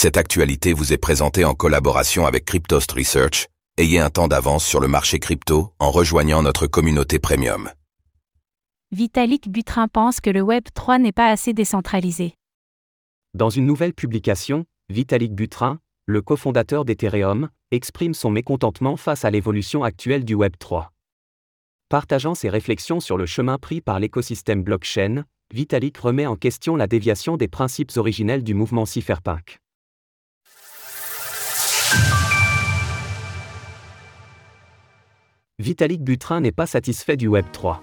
Cette actualité vous est présentée en collaboration avec Cryptost Research. Ayez un temps d'avance sur le marché crypto en rejoignant notre communauté premium. Vitalik Butrin pense que le Web 3 n'est pas assez décentralisé. Dans une nouvelle publication, Vitalik Butrin, le cofondateur d'Ethereum, exprime son mécontentement face à l'évolution actuelle du Web 3. Partageant ses réflexions sur le chemin pris par l'écosystème blockchain, Vitalik remet en question la déviation des principes originels du mouvement cypherpunk. Vitalik Butrin n'est pas satisfait du Web 3.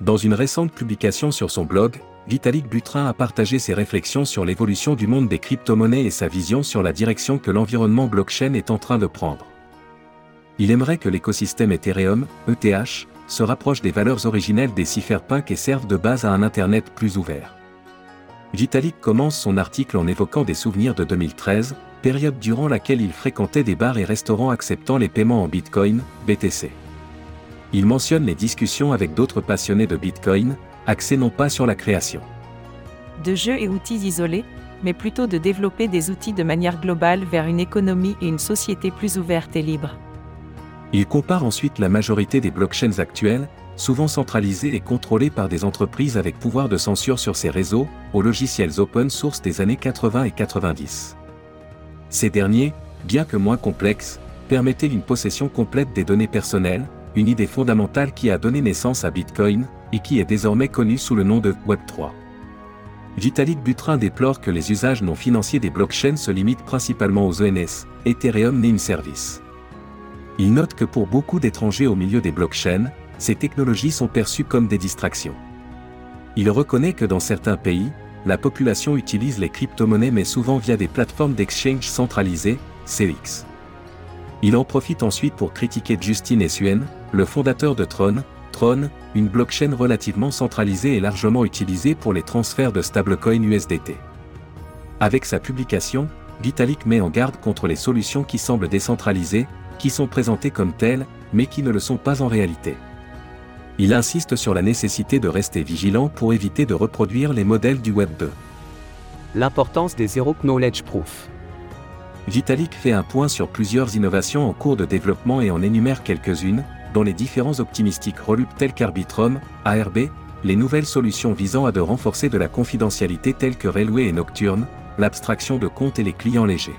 Dans une récente publication sur son blog, Vitalik Butrin a partagé ses réflexions sur l'évolution du monde des crypto-monnaies et sa vision sur la direction que l'environnement blockchain est en train de prendre. Il aimerait que l'écosystème Ethereum, ETH, se rapproche des valeurs originelles des cypherpunks et serve de base à un Internet plus ouvert. Vitalik commence son article en évoquant des souvenirs de 2013, période durant laquelle il fréquentait des bars et restaurants acceptant les paiements en Bitcoin, BTC. Il mentionne les discussions avec d'autres passionnés de Bitcoin, axés non pas sur la création de jeux et outils isolés, mais plutôt de développer des outils de manière globale vers une économie et une société plus ouverte et libre. Il compare ensuite la majorité des blockchains actuelles, souvent centralisées et contrôlées par des entreprises avec pouvoir de censure sur ces réseaux, aux logiciels open source des années 80 et 90. Ces derniers, bien que moins complexes, permettaient une possession complète des données personnelles, une idée fondamentale qui a donné naissance à Bitcoin, et qui est désormais connue sous le nom de Web3. Vitalik Butrin déplore que les usages non financiers des blockchains se limitent principalement aux ENS, Ethereum Name Service. Il note que pour beaucoup d'étrangers au milieu des blockchains, ces technologies sont perçues comme des distractions. Il reconnaît que dans certains pays, la population utilise les crypto-monnaies mais souvent via des plateformes d'exchange centralisées, CX. Il en profite ensuite pour critiquer Justin Suen, le fondateur de Tron, Tron, une blockchain relativement centralisée et largement utilisée pour les transferts de stablecoin USDT. Avec sa publication, Vitalik met en garde contre les solutions qui semblent décentralisées, qui sont présentées comme telles, mais qui ne le sont pas en réalité. Il insiste sur la nécessité de rester vigilant pour éviter de reproduire les modèles du Web 2. L'importance des Zero Knowledge Proof. Vitalik fait un point sur plusieurs innovations en cours de développement et en énumère quelques-unes, dont les différents optimistiques relup tels qu'Arbitrum, ARB, les nouvelles solutions visant à de renforcer de la confidentialité telles que Railway et Nocturne, l'abstraction de comptes et les clients légers.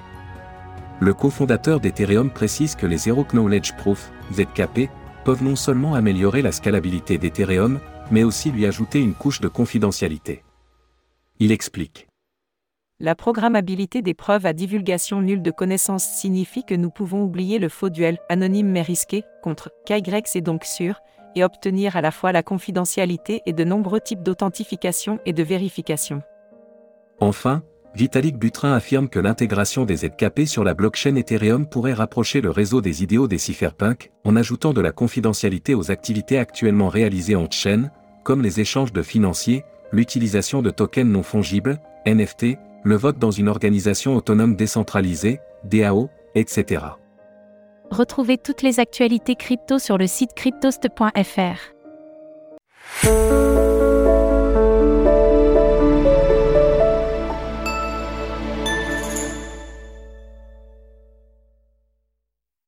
Le cofondateur d'Ethereum précise que les Zero Knowledge Proof, ZKP, peuvent non seulement améliorer la scalabilité d'Ethereum, mais aussi lui ajouter une couche de confidentialité. Il explique. La programmabilité des preuves à divulgation nulle de connaissances signifie que nous pouvons oublier le faux duel anonyme mais risqué contre KY est donc sûr, et obtenir à la fois la confidentialité et de nombreux types d'authentification et de vérification. Enfin, Vitalik Butrin affirme que l'intégration des ZKP sur la blockchain Ethereum pourrait rapprocher le réseau des idéaux des cypherpunks, en ajoutant de la confidentialité aux activités actuellement réalisées en chaîne, comme les échanges de financiers, l'utilisation de tokens non fongibles, NFT, le vote dans une organisation autonome décentralisée, DAO, etc. Retrouvez toutes les actualités crypto sur le site cryptost.fr.